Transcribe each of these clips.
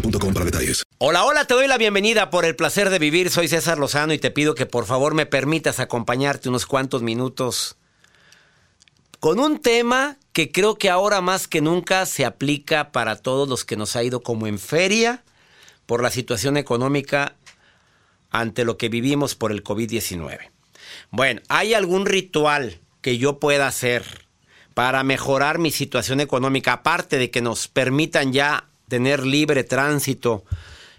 para detalles. Hola, hola, te doy la bienvenida por el placer de vivir. Soy César Lozano y te pido que por favor me permitas acompañarte unos cuantos minutos con un tema que creo que ahora más que nunca se aplica para todos los que nos ha ido como en feria por la situación económica ante lo que vivimos por el COVID-19. Bueno, ¿hay algún ritual que yo pueda hacer para mejorar mi situación económica, aparte de que nos permitan ya tener libre tránsito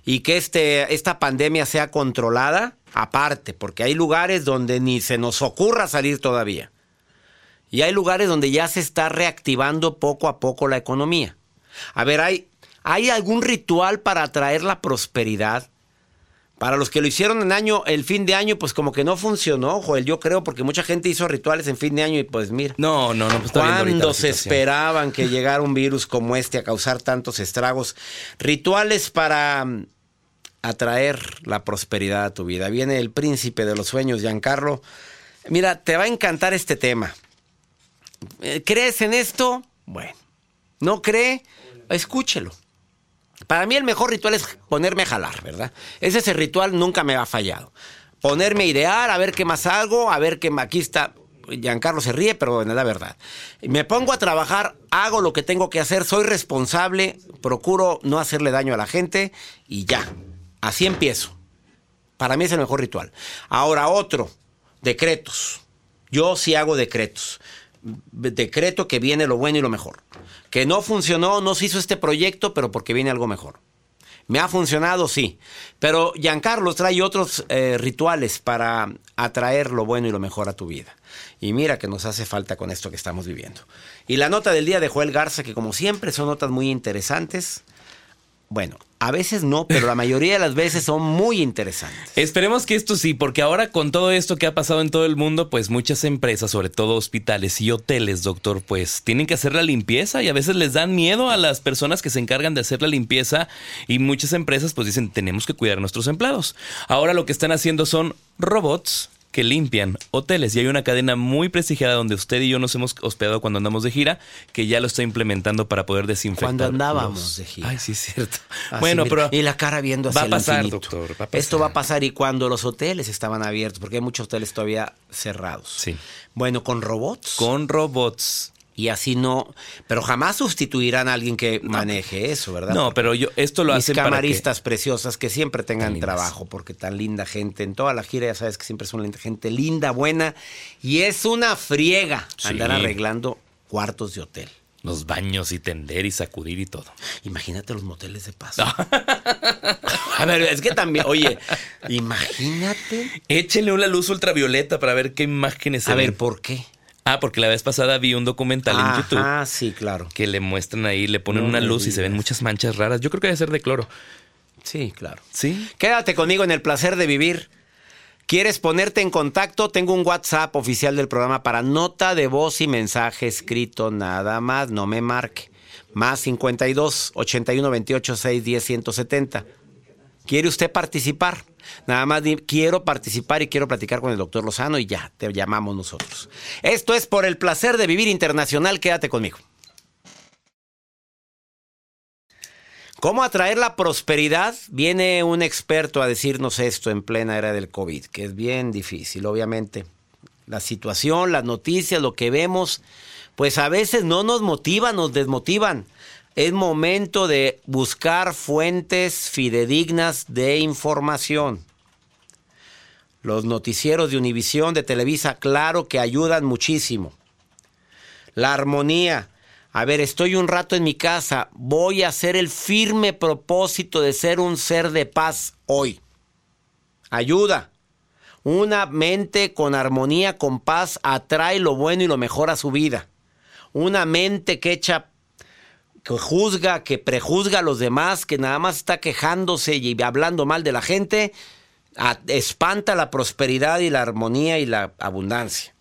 y que este, esta pandemia sea controlada, aparte, porque hay lugares donde ni se nos ocurra salir todavía. Y hay lugares donde ya se está reactivando poco a poco la economía. A ver, ¿hay, ¿hay algún ritual para atraer la prosperidad? Para los que lo hicieron en año, el fin de año, pues como que no funcionó, Joel, yo creo, porque mucha gente hizo rituales en fin de año y pues mira. No, no, no. Pues ¿Cuándo se esperaban que llegara un virus como este a causar tantos estragos? Rituales para mm, atraer la prosperidad a tu vida. Viene el príncipe de los sueños, Giancarlo. Mira, te va a encantar este tema. Eh, ¿Crees en esto? Bueno. ¿No cree? Escúchelo. Para mí el mejor ritual es ponerme a jalar, ¿verdad? Ese ese ritual nunca me ha fallado. Ponerme a idear, a ver qué más hago, a ver qué aquí está. Giancarlo se ríe, pero es la verdad. Me pongo a trabajar, hago lo que tengo que hacer, soy responsable, procuro no hacerle daño a la gente y ya. Así empiezo. Para mí es el mejor ritual. Ahora otro, decretos. Yo sí hago decretos. Decreto que viene lo bueno y lo mejor. Que no funcionó, no se hizo este proyecto, pero porque viene algo mejor. Me ha funcionado, sí. Pero Giancarlo trae otros eh, rituales para atraer lo bueno y lo mejor a tu vida. Y mira que nos hace falta con esto que estamos viviendo. Y la nota del día de Joel Garza, que como siempre son notas muy interesantes. Bueno, a veces no, pero la mayoría de las veces son muy interesantes. Esperemos que esto sí, porque ahora con todo esto que ha pasado en todo el mundo, pues muchas empresas, sobre todo hospitales y hoteles, doctor, pues tienen que hacer la limpieza y a veces les dan miedo a las personas que se encargan de hacer la limpieza y muchas empresas pues dicen tenemos que cuidar a nuestros empleados. Ahora lo que están haciendo son robots que limpian hoteles y hay una cadena muy prestigiada donde usted y yo nos hemos hospedado cuando andamos de gira que ya lo está implementando para poder desinfectar. Cuando andábamos los- de gira. Ay, sí es cierto. Así, bueno, mira, pero y la cara viendo hacia va a el pasar, infinito. doctor, va a pasar. Esto va a pasar y cuando los hoteles estaban abiertos, porque hay muchos hoteles todavía cerrados. Sí. Bueno, con robots. con robots. Y así no, pero jamás sustituirán a alguien que maneje eso, ¿verdad? No, pero yo esto lo Mis hacen para que- camaristas preciosas que siempre tengan trabajo, porque tan linda gente en toda la gira, ya sabes que siempre son linda gente linda, buena, y es una friega Sí. andar arreglando cuartos de hotel. Los baños y tender y sacudir y todo. Imagínate los moteles de paso. a ver, es que también, oye, imagínate. Échenle una luz ultravioleta para ver qué imágenes se A ver. ¿por qué? Ah, porque la vez pasada vi un documental en YouTube Ah, sí, claro. que le muestran ahí, le ponen No una luz y se ven muchas manchas raras. Yo creo que debe ser de cloro. Sí, claro. ¿Sí? Quédate conmigo en el placer de vivir. ¿Quieres ponerte en contacto? Tengo un WhatsApp oficial del programa para nota de voz y mensaje escrito nada más. No me marque. Más 52 81 28 6 10 170. ¿Quiere usted participar? Nada más quiero participar y quiero platicar con el doctor Lozano y ya, te llamamos nosotros. Esto es por el placer de vivir internacional. Quédate conmigo. ¿Cómo atraer la prosperidad? Viene un experto a decirnos esto en plena era del COVID, que es bien difícil, obviamente. La situación, las noticias, lo que vemos, pues a veces no nos motivan, nos desmotivan. Es momento de buscar fuentes fidedignas de información. Los noticieros de Univisión, de Televisa, claro que ayudan muchísimo. La armonía. A ver, estoy un rato en mi casa. Voy a hacer el firme propósito de ser un ser de paz hoy. Ayuda. Una mente con armonía, con paz, atrae lo bueno y lo mejor a su vida. Una mente que echa, que juzga, que prejuzga a los demás, que nada más está quejándose y hablando mal de la gente, espanta la prosperidad y la armonía y la abundancia.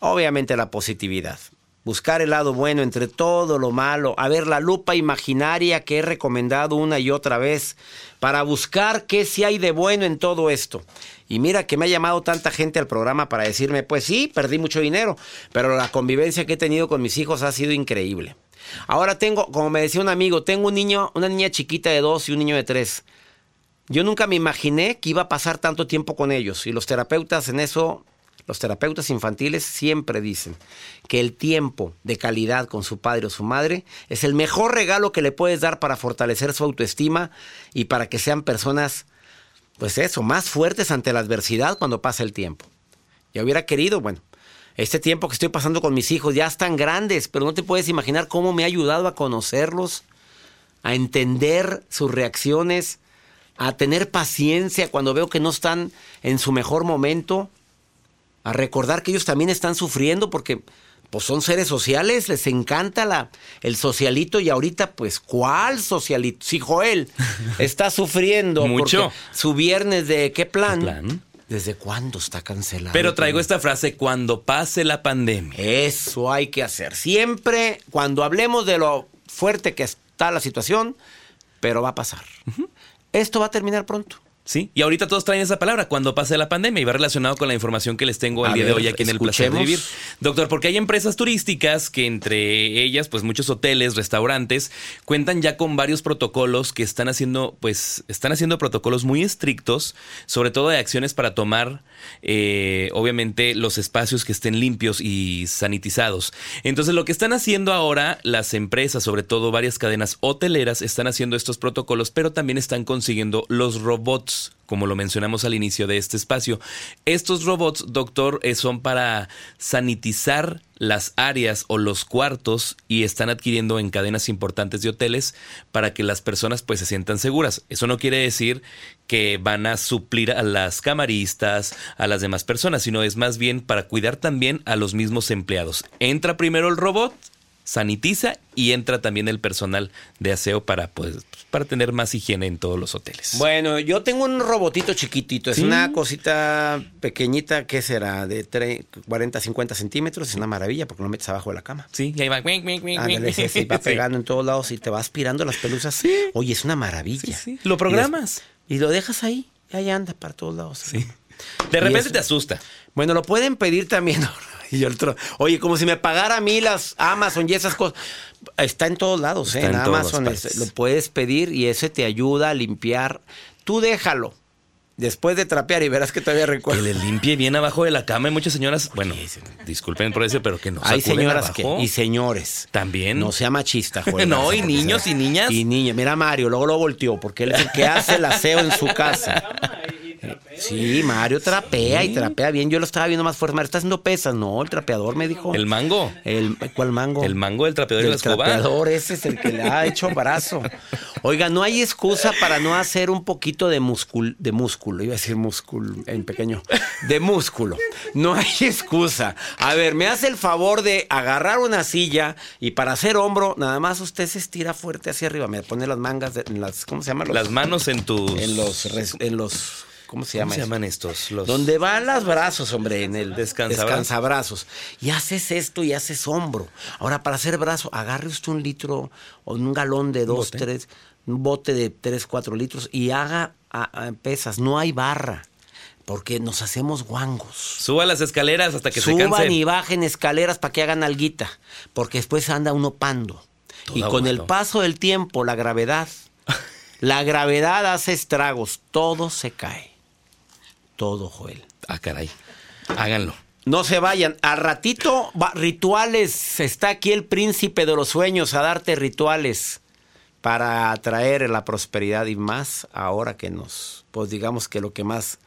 Obviamente la positividad. Buscar el lado bueno entre todo lo malo. A ver, la lupa imaginaria que he recomendado una y otra vez para buscar qué sí hay de bueno en todo esto. Y mira que me ha llamado tanta gente al programa para decirme, pues sí, perdí mucho dinero, pero la convivencia que he tenido con mis hijos ha sido increíble. Ahora tengo, como me decía un amigo, tengo un niño, una niña chiquita de dos y un niño de tres. Yo nunca me imaginé que iba a pasar tanto tiempo con ellos. Y los terapeutas en eso, los terapeutas infantiles siempre dicen que el tiempo de calidad con su padre o su madre es el mejor regalo que le puedes dar para fortalecer su autoestima y para que sean personas, pues eso, más fuertes ante la adversidad cuando pasa el tiempo. Yo hubiera querido, bueno, este tiempo que estoy pasando con mis hijos ya están grandes, pero no te puedes imaginar cómo me ha ayudado a conocerlos, a entender sus reacciones, a tener paciencia cuando veo que no están en su mejor momento, a recordar que ellos también están sufriendo porque pues son seres sociales, les encanta la, el socialito y ahorita pues ¿cuál socialito? Si Joel está sufriendo Mucho. porque su viernes de qué plan? ¿Qué plan? ¿Desde cuándo está cancelado? Pero traigo esta frase, cuando pase la pandemia. Eso hay que hacer. Siempre cuando hablemos de lo fuerte que está la situación, pero va a pasar. Esto va a terminar pronto. Sí, y ahorita todos traen esa palabra, cuando pase la pandemia, y va relacionado con la información que les tengo el A día de hoy aquí en el placer de vivir. Doctor, porque hay empresas turísticas que entre ellas, pues muchos hoteles, restaurantes, cuentan ya con varios protocolos que están haciendo, pues, están haciendo protocolos muy estrictos, sobre todo de acciones para tomar, eh, obviamente, los espacios que estén limpios y sanitizados. Entonces, lo que están haciendo ahora las empresas, sobre todo varias cadenas hoteleras, están haciendo estos protocolos, pero también están consiguiendo los robots como lo mencionamos al inicio de este espacio. Estos robots, doctor, eh, son para sanitizar las áreas o los cuartos y están adquiriendo en cadenas importantes de hoteles para que las personas pues se sientan seguras. Eso no quiere decir que van a suplir a las camaristas, a las demás personas, sino es más bien para cuidar también a los mismos empleados. Entra primero el robot, sanitiza y entra también el personal de aseo para pues para tener más higiene en todos los hoteles. Bueno, yo tengo un robotito chiquitito. Es Sí. una cosita pequeñita. ¿Qué será? De tre- 40, 50 centímetros. Es una maravilla porque lo metes abajo de la cama. Sí, y ahí va. Ándale, sí, sí, va pegando en todos lados y te va aspirando las pelusas. Sí. Oye, es una maravilla. Lo programas. Y, y lo dejas ahí. Y ahí anda para todos lados. Sí. De repente te asusta. Bueno, lo pueden pedir también. Y el otro, oye, como si me pagara a mí las Amazon y esas cosas. Está en todos lados, ¿eh? En Amazon es- partes. lo puedes pedir y ese te ayuda a limpiar. Tú déjalo. Después de trapear y verás que todavía Que recuerdo. le limpie bien abajo de la cama. Hay muchas señoras, bueno, disculpen por eso, pero que no Hay señoras que, y señores. También. No sea machista, Joel. No, y niños sea- y niñas. Y niñas. Mira, Mario, luego lo volteó porque él es el que hace el aseo en su casa. Sí, Mario trapea y trapea bien. Yo lo estaba viendo más fuerte. Mario está haciendo pesas. No, el trapeador me dijo. ¿El mango? El, ¿Cuál mango? El mango del trapeador y El la escoba. trapeador, ese es el que le ha hecho brazo. Oiga, no hay excusa para no hacer un poquito de músculo, de músculo, iba a decir músculo en pequeño, de músculo. No hay excusa. A ver, me hace el favor de agarrar una silla y para hacer hombro, nada más usted se estira fuerte hacia arriba, me pone las mangas de- en las, ¿cómo se llama? Los- Las manos en tus. en los, res- en los, ¿cómo se ¿Cómo llama? se llaman estos? Los... Donde van los brazos, hombre, en el Descansabrazos. descansabrazos. Y haces esto y haces hombro. Ahora, para hacer brazo, agarre usted un litro o un galón de dos, bote. tres, un bote de tres, cuatro litros y haga a- a pesas. No hay barra, porque nos hacemos guangos. Suba las escaleras hasta que se Suban cansen. y bajen escaleras para que hagan alguita, porque después anda uno pando. Todo y con el paso del tiempo, la gravedad, la gravedad hace estragos, todo se cae. Todo, Joel. Ah, caray. Háganlo. No se vayan. Al ratito, va- rituales. Está aquí el príncipe de los sueños a darte rituales para atraer la prosperidad y más ahora que nos, pues digamos que lo que más,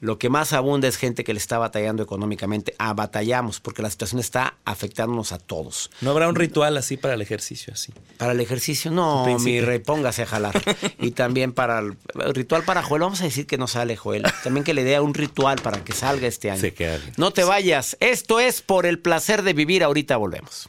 lo que más abunda es gente que le está batallando económicamente. Ah, batallamos porque la situación está afectándonos a todos. ¿No habrá un ritual así para el ejercicio? así? Para el ejercicio, no, mi rey, póngase a jalar. y también para el, el ritual para Joel, vamos a decir que no sale Joel. También que le dé un ritual para que salga este año. Se queda bien. No te vayas, esto es por el placer de vivir, ahorita volvemos.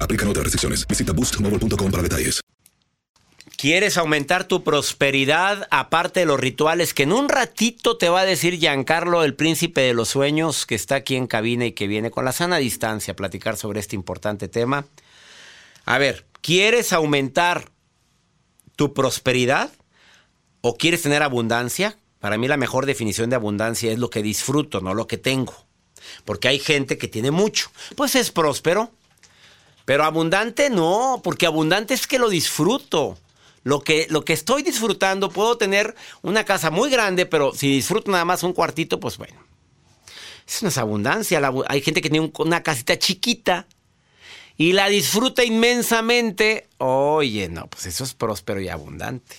Aplican otras restricciones. Visita boostmobile.com para detalles. ¿Quieres aumentar tu prosperidad aparte de los rituales que en un ratito te va a decir Giancarlo, el príncipe de los sueños, que está aquí en cabina y que viene con la sana distancia a platicar sobre este importante tema? A ver, ¿quieres aumentar tu prosperidad o quieres tener abundancia? Para mí la mejor definición de abundancia es lo que disfruto, no lo que tengo. Porque hay gente que tiene mucho, pues es próspero, pero abundante no, porque abundante es que lo disfruto. Lo que, lo que estoy disfrutando, puedo tener una casa muy grande, pero si disfruto nada más un cuartito, pues bueno. Es abundancia. Hay gente que tiene un- una casita chiquita y la disfruta inmensamente. Oye, no, pues eso es próspero y abundante.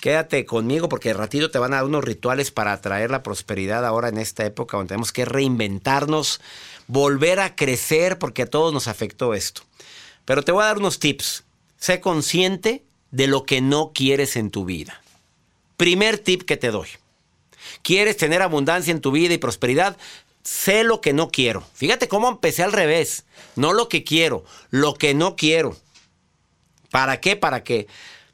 Quédate conmigo porque de ratito te van a dar unos rituales para atraer la prosperidad ahora en esta época donde tenemos que reinventarnos, volver a crecer porque a todos nos afectó esto. Pero te voy a dar unos tips. Sé consciente de lo que no quieres en tu vida. Primer tip que te doy. ¿Quieres tener abundancia en tu vida y prosperidad? Sé lo que no quiero. Fíjate cómo empecé al revés. No lo que quiero, lo que no quiero. ¿Para qué? Para que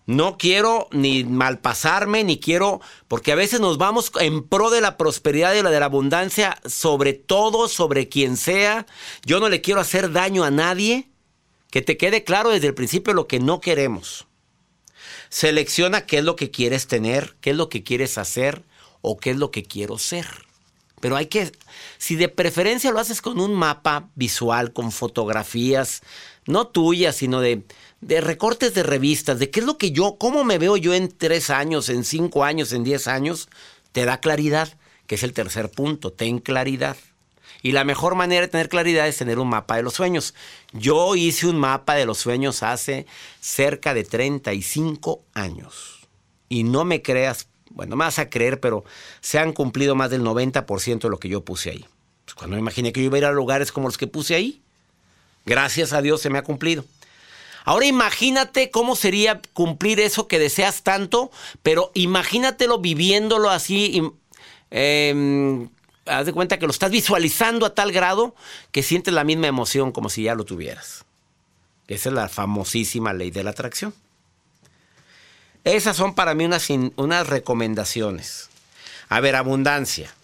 No quiero ni malpasarme, ni quiero, porque a veces nos vamos en pro de la prosperidad y la de la abundancia, sobre todo, sobre quien sea. Yo no le quiero hacer daño a nadie. Que te quede claro desde el principio lo que no queremos. Selecciona qué es lo que quieres tener, qué es lo que quieres hacer o qué es lo que quiero ser. Pero hay que, si de preferencia lo haces con un mapa visual, con fotografías, no tuyas, sino de, de recortes de revistas, de qué es lo que yo, cómo me veo yo en tres años, en cinco años, en diez años, te da claridad, que es el tercer punto, ten claridad. Y la mejor manera de tener claridad es tener un mapa de los sueños. Yo hice un mapa de los sueños hace cerca de 35 años. Y no me creas, bueno, me vas a creer, pero se han cumplido más del 90% de lo que yo puse ahí. Pues cuando me imaginé que yo iba a ir a lugares como los que puse ahí, gracias a Dios se me ha cumplido. Ahora imagínate cómo sería cumplir eso que deseas tanto, pero imagínatelo viviéndolo así, eh, haz de cuenta que lo estás visualizando a tal grado que sientes la misma emoción como si ya lo tuvieras. Esa es la famosísima ley de la atracción. Esas son para mí unas, recomendaciones. A ver, abundancia.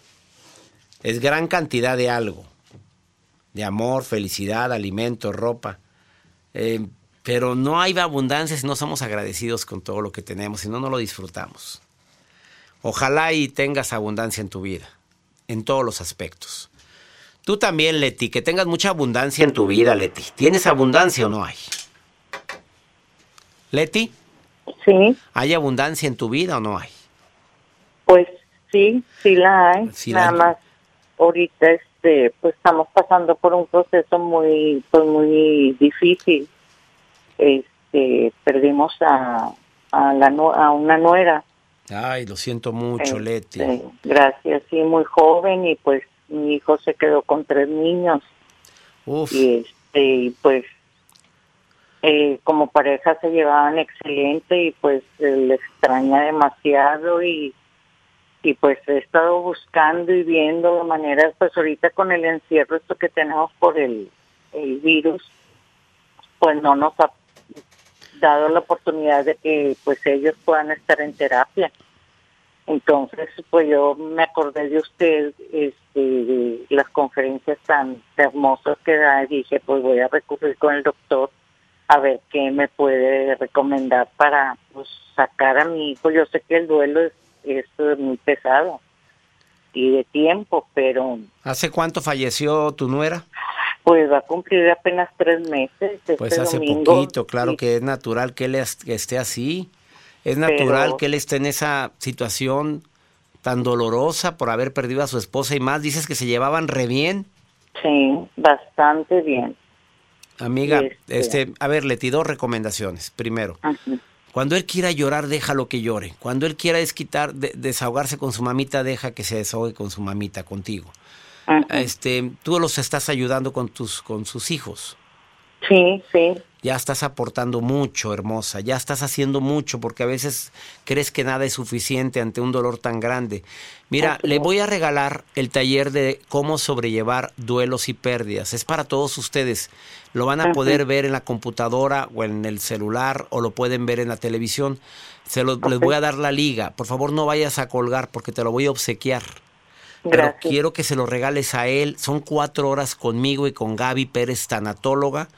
Es gran cantidad de algo. De amor, felicidad, alimento, ropa. Eh, pero no hay abundancia si no somos agradecidos con todo lo que tenemos, si no, no lo disfrutamos. Ojalá y tengas abundancia en tu vida, en todos los aspectos. Tú también, Leti, que tengas mucha abundancia en tu vida, Leti. ¿Tienes abundancia o no hay? Leti. Sí. ¿Hay abundancia en tu vida o no hay? Pues sí, sí la hay. Sí la Nada hay. más ahorita este pues estamos pasando por un proceso muy pues muy difícil. Este perdimos a a la a una nuera. Ay, lo siento mucho, Leti. Este, gracias, sí, muy joven y pues mi hijo se quedó con tres niños Uf, y este pues eh, como pareja se llevaban excelente y pues eh, le extraña demasiado y y pues he estado buscando y viendo de maneras pues ahorita con el encierro esto que tenemos por el, el virus pues no nos ha dado la oportunidad de que pues ellos puedan estar en terapia entonces pues yo me acordé de usted este de las conferencias tan hermosas que da y dije pues voy a recurrir con el doctor a ver qué me puede recomendar para pues sacar a mi hijo yo sé que el duelo es, muy pesado y de tiempo pero ¿hace cuánto falleció tu nuera? Pues va a cumplir apenas tres meses este Pues hace domingo. poquito, claro que es natural que él esté así. Es natural Pero- que él esté en esa situación tan dolorosa por haber perdido a su esposa y más. Dices que se llevaban re bien. sí bastante bien Amiga, Este- este, a ver, Leti, dos recomendaciones. Primero, cuando él quiera llorar, déjalo que llore. Cuando él quiera desquitar, de- desahogarse con su mamita, deja que se desahogue con su mamita, contigo. Este, tú los estás ayudando con tus, con sus hijos. sí sí Ya estás aportando mucho, hermosa. Ya estás haciendo mucho porque a veces crees que nada es suficiente ante un dolor tan grande. Mira, Así le es. voy a regalar el taller de cómo sobrellevar duelos y pérdidas. Es para todos ustedes. Lo van a poder ver en la computadora o en el celular o lo pueden ver en la televisión. Se lo, Les voy a dar la liga. Por favor, no vayas a colgar porque te lo voy a obsequiar. Pero quiero que se lo regales a él. Son cuatro horas conmigo y con Gaby Pérez, tanatóloga,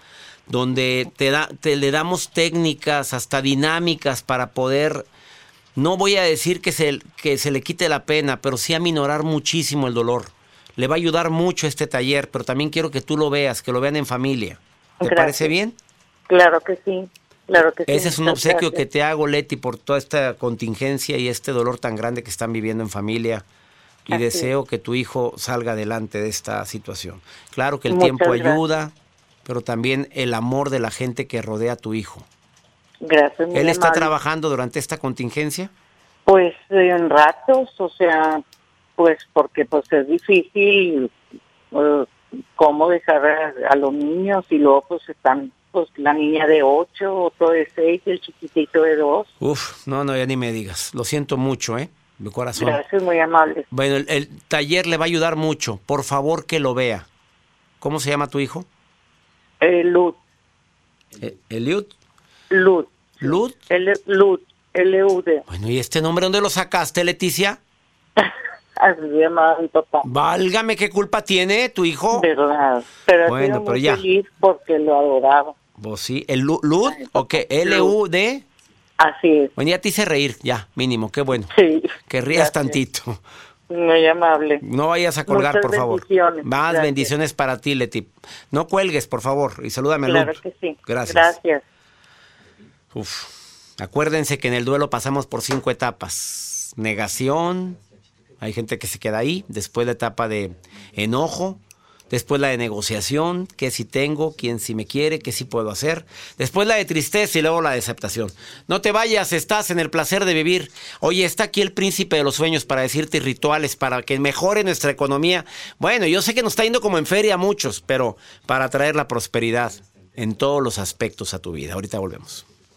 donde te, da, te le damos técnicas, hasta dinámicas para poder, no voy a decir que se, que se le quite la pena, pero sí a minorar muchísimo el dolor. Le va a ayudar mucho este taller, pero también quiero que tú lo veas, que lo vean en familia. ¿Te Gracias. parece bien? claro que sí claro que sí Ese es un obsequio que te hago, Leti, por toda esta contingencia y este dolor tan grande que están viviendo en familia. Y Así deseo que tu hijo salga adelante de esta situación. Claro que el Muchas tiempo gracias. ayuda, pero también el amor de la gente que rodea a tu hijo. gracias ¿Él está amable. trabajando durante esta contingencia? Pues en ratos, o sea, pues porque pues es difícil eh, cómo dejar a, a los niños y luego pues están pues la niña de ocho, otro de seis y el chiquitito de dos. Uf, no, no, ya ni me digas. Lo siento mucho, ¿eh? Mi corazón. Gracias, muy amable. Bueno, el, el taller le va a ayudar mucho. Por favor, que lo vea. ¿Cómo se llama tu hijo? Eh, Luz, Eh, Eliud. ¿Lud? L Lud, L-U-D. Bueno, ¿y este nombre dónde lo sacaste, Leticia? Así se llamaba mi papá. Válgame, ¿qué culpa tiene tu hijo? ¿Verdad? Pero Bueno, pero muy ya. feliz porque lo adoraba. Vos sí, el Lu- Lud, ¿o qué? L-U-D. Así es. Bueno, ya te hice reír, ya, mínimo, qué bueno. Sí. Que rías Gracias. tantito. Muy amable. No vayas a colgar, Muchas por favor. bendiciones. Más Gracias. bendiciones para ti, Leti. No cuelgues, por favor, y salúdame Claro que sí. Gracias. Gracias. Uf. Acuérdense que en el duelo pasamos por cinco etapas. Negación, hay gente que se queda ahí. Después la etapa de enojo. Después la de negociación, que si tengo, quién si me quiere, qué si puedo hacer. Después la de tristeza y luego la de aceptación. No te vayas, estás en el placer de vivir. Oye, está aquí el príncipe de los sueños para decirte rituales, para que mejore nuestra economía. Bueno, yo sé que nos está yendo como en feria a muchos, pero para traer la prosperidad en todos los aspectos a tu vida. Ahorita volvemos.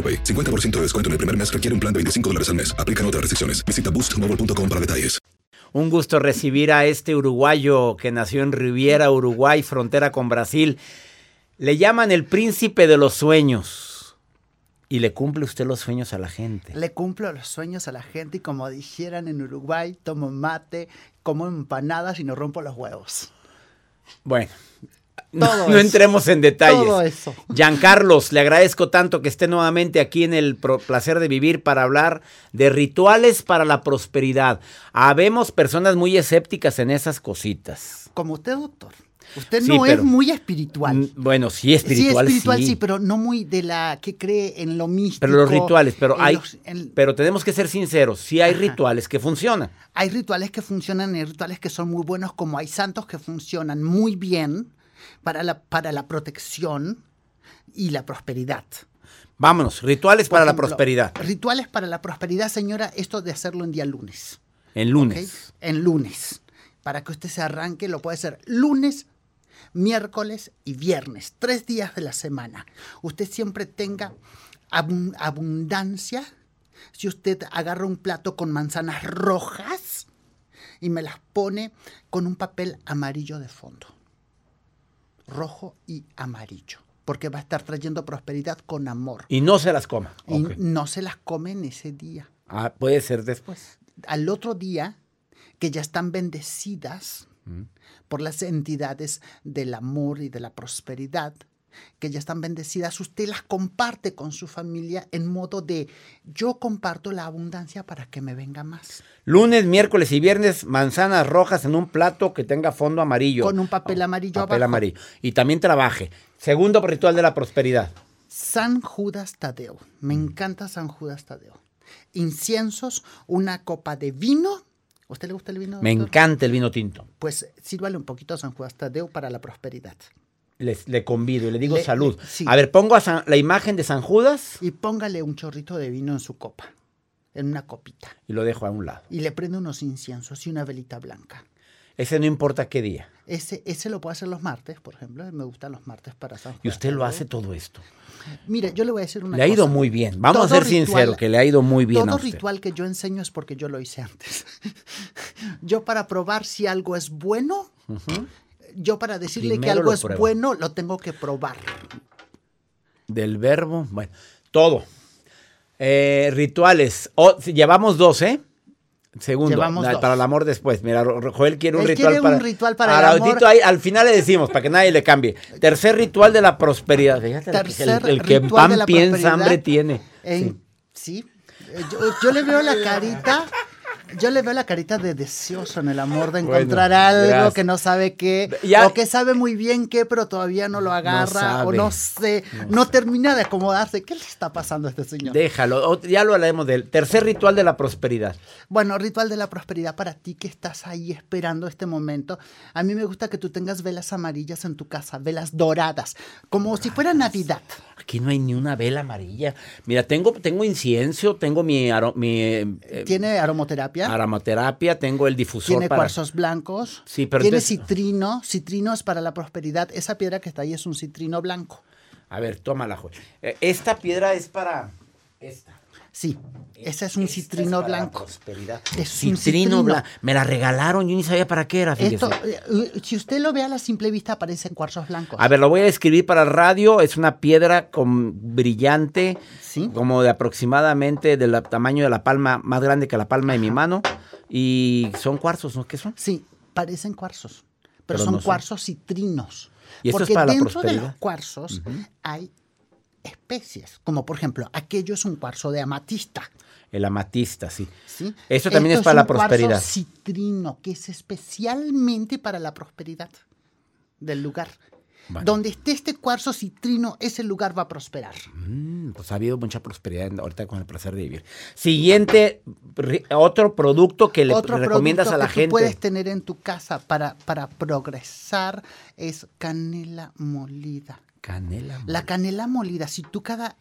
AroPay. 50% de descuento en el primer mes requiere un plan de 25 dólares al mes. Aplican otras restricciones. Visita boostmobile.com para detalles. Un gusto recibir a este uruguayo que nació en Riviera, Uruguay, frontera con Brasil. Le llaman el príncipe de los sueños. Y le cumple usted los sueños a la gente. Le cumplo los sueños a la gente y como dijeran en Uruguay, tomo mate, como empanadas y no rompo los huevos. Bueno, no, Todo no entremos en detalles. Todo eso. Giancarlos, le agradezco tanto que esté nuevamente aquí en el placer de vivir para hablar de rituales para la prosperidad. Habemos personas muy escépticas en esas cositas. Como usted, doctor. Usted Sí, no pero- es muy espiritual. Mm, Bueno, sí, espiritual, sí, espiritual, sí. sí, pero no muy de la que cree en lo místico. Pero los rituales, pero hay, los- en- pero tenemos que ser sinceros, sí hay rituales que funcionan. hay rituales que funcionan, hay rituales que son muy buenos, como hay santos que funcionan muy bien para la, para la protección y la prosperidad. Vámonos, rituales Por para la prosperidad. Rituales para la prosperidad, señora, esto de hacerlo en día lunes. En lunes. En lunes. Para que usted se arranque, lo puede hacer lunes, miércoles y viernes, tres días de la semana. Usted siempre tenga abun- abundancia. Si usted agarra un plato con manzanas rojas y me las pone con un papel amarillo de fondo. Rojo y amarillo. Porque va a estar trayendo prosperidad con amor. Y no se las coma. Y no se las comen ese día. Ah, puede ser después. Al otro día, que ya están bendecidas Mm. por las entidades del amor y de la prosperidad, que ya están bendecidas, usted las comparte con su familia en modo de yo comparto la abundancia para que me venga más. Lunes, miércoles y viernes, manzanas rojas en un plato que tenga fondo amarillo. Con un papel amarillo Papel abajo. amarillo. Y también trabaje. Segundo ritual de la prosperidad. San Judas Tadeo. Me Mm. encanta San Judas Tadeo. Inciensos, una copa de vino. ¿A usted le gusta el vino? Me doctor? encanta el vino tinto. Pues sírvale un poquito a San Judas Tadeo para la prosperidad. Les- le convido y le digo Le- salud. le- sí. A ver, pongo a San- la imagen de San Judas. Y póngale un chorrito de vino en su copa. en una copita. Y lo dejo a un lado. Y le prende unos inciensos y una velita blanca. Ese no importa qué día. Ese, ese lo puedo hacer los martes, por ejemplo. Me gustan los martes para San Juan. Y usted lo hace todo esto. Mire, yo le voy a decir una Le ha cosa. ido muy bien. Vamos Todo a ser ritual- sinceros, que le ha ido muy bien a Todo usted. ritual que yo enseño es porque yo lo hice antes. yo para probar si algo es bueno, yo para decirle que algo es prueba. bueno, lo tengo que probar. Del verbo, bueno, todo. Eh, rituales. Oh, llevamos dos, ¿eh? Segundo, Llevamos na- dos. para el amor después. Mira, Joel quiere un Él ritual quiere para. un ritual para el amor. ahí, al final le decimos, para que nadie le cambie. Tercer ritual de la prosperidad. Fíjate, el que- Tercer el, el que pan piensa, hambre tiene. En- sí. Eh, Yo, yo le veo la carita. Yo le veo la carita de deseoso en el amor de Bueno, encontrar algo gracias. que no sabe qué, Ya- o que sabe muy bien qué, pero todavía no lo agarra, o no sé, no, termina de acomodarse. ¿Qué le está pasando a este señor? Déjalo, ya lo hablaremos del tercer ritual de la prosperidad. Bueno, ritual de la prosperidad para ti que estás ahí esperando este momento. A mí me gusta que tú tengas velas amarillas en tu casa, velas doradas, como si fuera Navidad. Aquí no hay ni una vela amarilla. Mira, tengo, tengo incienso, tengo mi, aro- mi eh, Tiene aromoterapia. aromaterapia, tengo el difusor Tiene para... cuarzos blancos. Sí, pero tiene entonces- citrino. Citrino es para la prosperidad. Esa piedra que está ahí es un citrino blanco. A ver, tómala, Joel. Eh, Esta piedra es para... Esta. Sí, ese es un Esta citrino blanco. prosperidad. Es un citrino citrino. blanco. Me la regalaron, yo ni sabía para qué era. Esto, eh, si usted lo ve a la simple vista, aparecen cuarzos blancos. A ver, lo voy a escribir para el radio. Es una piedra con brillante, como de aproximadamente del tamaño de la palma, más grande que la palma de mi mano. Y son cuarzos, ¿no? ¿Qué son? Sí, parecen cuarzos, pero, Pero son no son. cuarzos citrinos. ¿Y esto es Porque para la dentro de prosperidad? los cuarzos hay especies, como por ejemplo, aquello es un cuarzo de amatista. El amatista, sí. ¿sí? Esto también Esto es para la un cuarzo prosperidad. citrino, que es especialmente para la prosperidad del lugar. Bueno. Donde esté este cuarzo citrino, ese lugar va a prosperar. Mm, pues ha habido mucha prosperidad ahorita con el placer de vivir. Siguiente, otro producto que le Otro recomiendas producto a la que tú gente. puedes tener en tu casa para, para progresar es canela molida. Canela. La canela molida, si tú cada,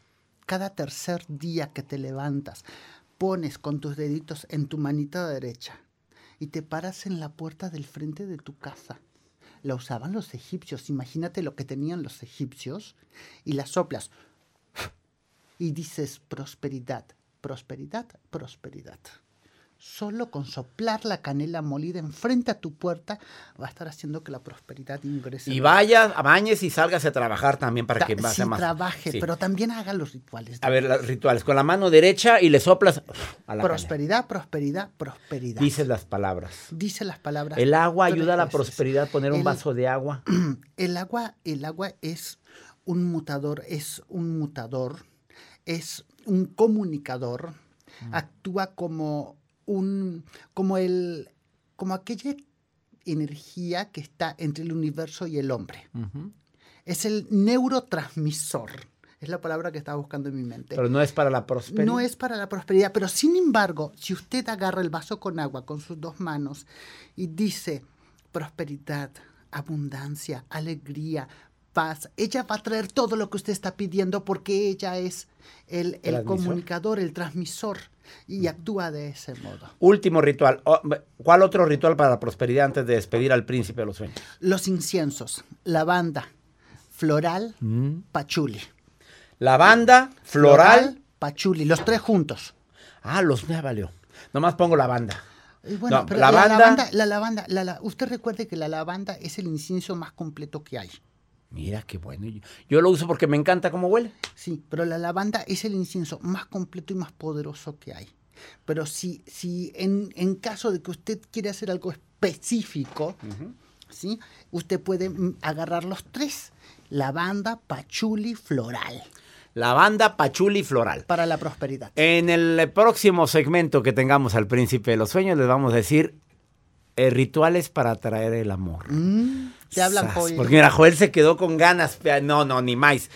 cada tercer día que te levantas pones con tus deditos en tu manita derecha y te paras en la puerta del frente de tu casa, la usaban los egipcios, imagínate lo que tenían los egipcios, y la soplas y dices prosperidad, prosperidad, prosperidad. Solo con soplar la canela molida enfrente a tu puerta va a estar haciendo que la prosperidad ingrese. Y vaya, a bañes y salgas a trabajar también para que vaya sí, más. trabaje, sí. pero también haga los rituales. A ver, los rituales. Con la mano derecha y le soplas a la prosperidad, prosperidad, prosperidad. Dices las palabras. Dice las palabras. El agua ayuda a la veces. prosperidad, poner un El- vaso de agua. El agua, el agua es un mutador, es un mutador, es un comunicador, Mm. actúa como un, como el, como aquella energía que está entre el universo y el hombre. Es el neurotransmisor. Es la palabra que estaba buscando en mi mente. Pero no es para la prosperidad. No es para la prosperidad, pero sin embargo, si usted agarra el vaso con agua con sus dos manos y dice prosperidad, abundancia, alegría, paz, ella va a traer todo lo que usted está pidiendo porque ella es el, comunicador, el transmisor y actúa de ese modo. Último ritual. Oh, ¿Cuál otro ritual para la prosperidad antes de despedir al príncipe de los sueños? Los inciensos, lavanda, floral, Mm. pachuli. Lavanda, floral. pachuli, los tres juntos. Ah, los me valió. Nomás pongo lavanda. Y bueno, No, pero lavanda- la lavanda, la lavanda, la la- usted recuerde que la lavanda es el incienso más completo que hay. Mira qué bueno. Yo, yo lo uso porque me encanta cómo huele. Sí, pero la lavanda es el incienso más completo y más poderoso que hay. Pero si, si en, en caso de que usted quiera hacer algo específico, ¿sí? usted puede mm, agarrar los tres. Lavanda, pachuli, floral. Lavanda, pachuli, floral. Para la prosperidad. En el próximo segmento que tengamos al príncipe de los sueños, les vamos a decir eh, rituales para atraer el amor. Te hablan, Joel. Porque mira, Joel se quedó con ganas. No, no, ni más.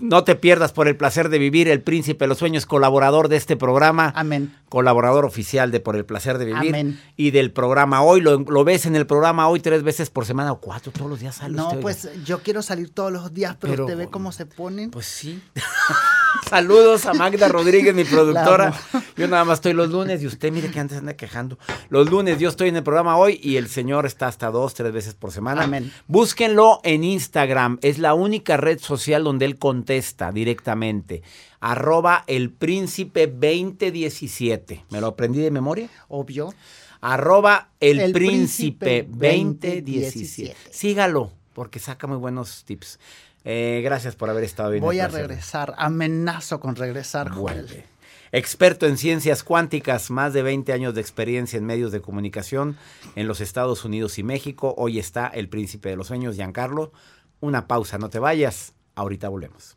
No te pierdas por el placer de vivir. El príncipe de los sueños, colaborador de este programa. Amén. Colaborador oficial de Por el placer de vivir. Amén. Y del programa hoy. Lo, lo ves en el programa hoy tres veces por semana o cuatro. Todos los días sale No, oiga. pues yo quiero salir todos los días, pero, Pero- usted ve cómo se ponen. Pues sí. Saludos a Magda Rodríguez, mi productora. Yo nada más estoy los lunes y usted mire que antes anda quejando. Los lunes yo estoy en el programa hoy y el señor está hasta dos, tres veces por semana. Amén. Búsquenlo en Instagram. Es la única red social donde él contesta directamente. Arroba el príncipe 2017. ¿Me lo aprendí de memoria? Obvio. Arroba el, El príncipe Príncipe 2017. Sígalo, porque saca muy buenos tips. Eh, gracias por haber estado. Voy a regresar. Amenazo con regresar, Joel. Experto en ciencias cuánticas, más de 20 años de experiencia en medios de comunicación en los Estados Unidos y México. Hoy está el príncipe de los sueños, Giancarlo. Una pausa, no te vayas. Ahorita volvemos.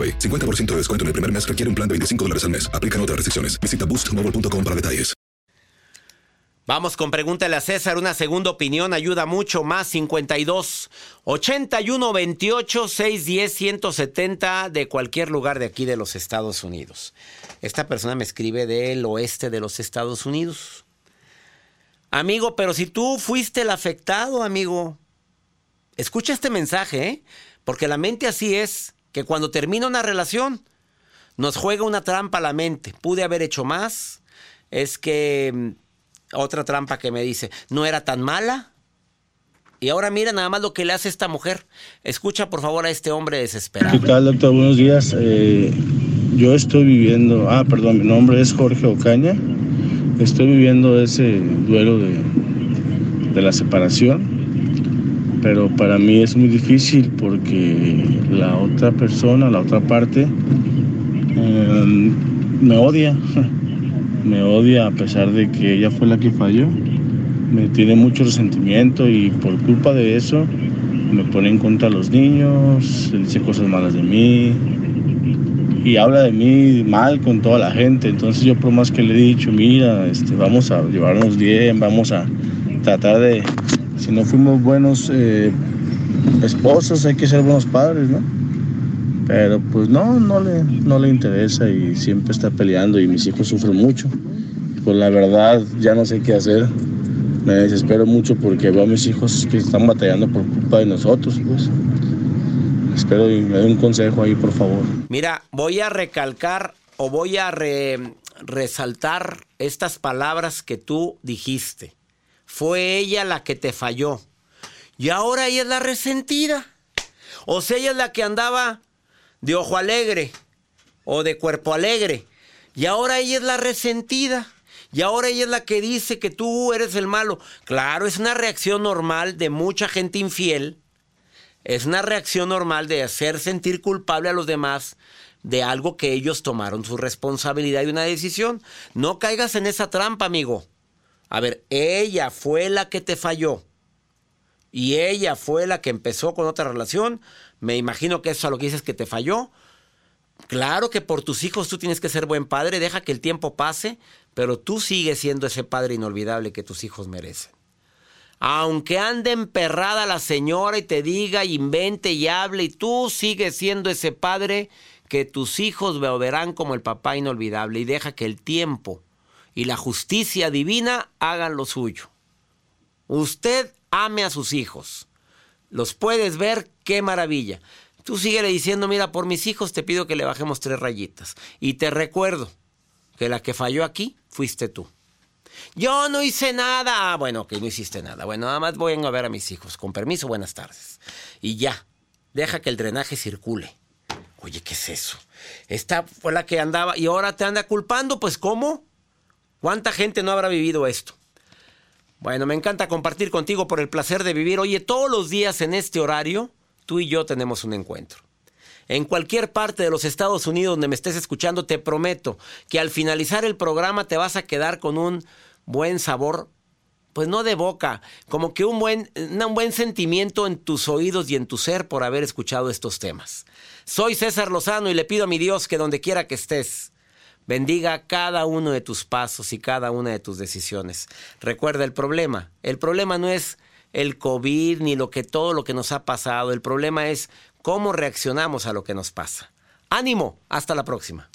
AroPay. 50% de descuento en el primer mes requiere un plan de 25 dólares al mes. Aplican otras restricciones. Visita boostmobile.com para detalles. Vamos con pregúntale a César. Una segunda opinión ayuda mucho. Más 52 81 28 610 170 de cualquier lugar de aquí de los Estados Unidos. Esta persona me escribe del oeste de los Estados Unidos. Amigo, pero si tú fuiste el afectado, amigo, escucha este mensaje, ¿eh? porque la mente así es, que cuando termina una relación, nos juega una trampa a la mente. Pude haber hecho más. Es que mm, otra trampa que me dice, no era tan mala. Y ahora mira nada más lo que le hace esta mujer. Escucha por favor a este hombre desesperado. ¿Qué tal, doctor? Buenos días. Eh, yo estoy viviendo, ah, perdón, mi nombre es Jorge Ocaña. Estoy viviendo ese duelo de, de la separación, pero para mí es muy difícil porque la otra persona, la otra parte, eh, me odia. Me odia a pesar de que ella fue la que falló. Me tiene mucho resentimiento y por culpa de eso me pone en contra a los niños, dice cosas malas de mí y habla de mí mal con toda la gente. Entonces yo por más que le he dicho, mira, este, vamos a llevarnos bien, vamos a tratar de, si no fuimos buenos eh, esposos, hay que ser buenos padres, ¿no? Pero pues no, no le, no le interesa y siempre está peleando y mis hijos sufren mucho. Pues la verdad ya no sé qué hacer. Me desespero mucho porque veo a mis hijos que están batallando por culpa de nosotros, pues. Espero y me dé un consejo ahí, por favor. Mira, voy a recalcar o voy a re- resaltar estas palabras que tú dijiste. Fue ella la que te falló. Y ahora ella es la resentida. O sea, ella es la que andaba de ojo alegre o de cuerpo alegre. Y ahora ella es la resentida. Y ahora ella es la que dice que tú eres el malo. Claro, es una reacción normal de mucha gente infiel. Es una reacción normal de hacer sentir culpable a los demás. de algo que ellos tomaron su responsabilidad y una decisión. No caigas en esa trampa, amigo. A ver, ella fue la que te falló. Y ella fue la que empezó con otra relación. Me imagino que eso a lo que dices que te falló. Claro que por tus hijos tú tienes que ser buen padre, deja que el tiempo pase, pero tú sigues siendo ese padre inolvidable que tus hijos merecen. Aunque ande emperrada la señora y te diga, invente y hable, y tú sigues siendo ese padre que tus hijos verán como el papá inolvidable y deja que el tiempo y la justicia divina hagan lo suyo. Usted ame a sus hijos. Los puedes ver, qué maravilla. Tú síguele diciendo, mira, por mis hijos te pido que le bajemos tres rayitas. Y te recuerdo que la que falló aquí fuiste tú. Yo no hice nada. Ah, bueno, que no hiciste nada. Bueno, nada más voy a ver a mis hijos. Con permiso, buenas tardes. Y ya, deja que el drenaje circule. Oye, ¿qué es eso? Esta fue la que andaba y ahora te anda culpando. Pues ¿cómo? ¿Cuánta gente no habrá vivido esto? Bueno, me encanta compartir contigo por el placer de vivir. Oye, todos los días en este horario, tú y yo tenemos un encuentro. En cualquier parte de los Estados Unidos donde me estés escuchando, te prometo que al finalizar el programa te vas a quedar con un buen sabor, pues no de boca, como que un buen, un buen sentimiento en tus oídos y en tu ser por haber escuchado estos temas. Soy César Lozano y le pido a mi Dios que donde quiera que estés, bendiga cada uno de tus pasos y cada una de tus decisiones. Recuerda el problema. El problema no es el COVID ni lo que todo lo que nos ha pasado. El problema es cómo reaccionamos a lo que nos pasa. Ánimo, hasta la próxima.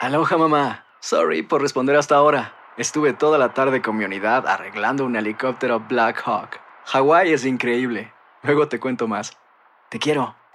Aloha mamá. Sorry por responder hasta ahora. Estuve toda la tarde con mi unidad arreglando un helicóptero Black Hawk. Hawái es increíble. Luego te cuento más. Te quiero.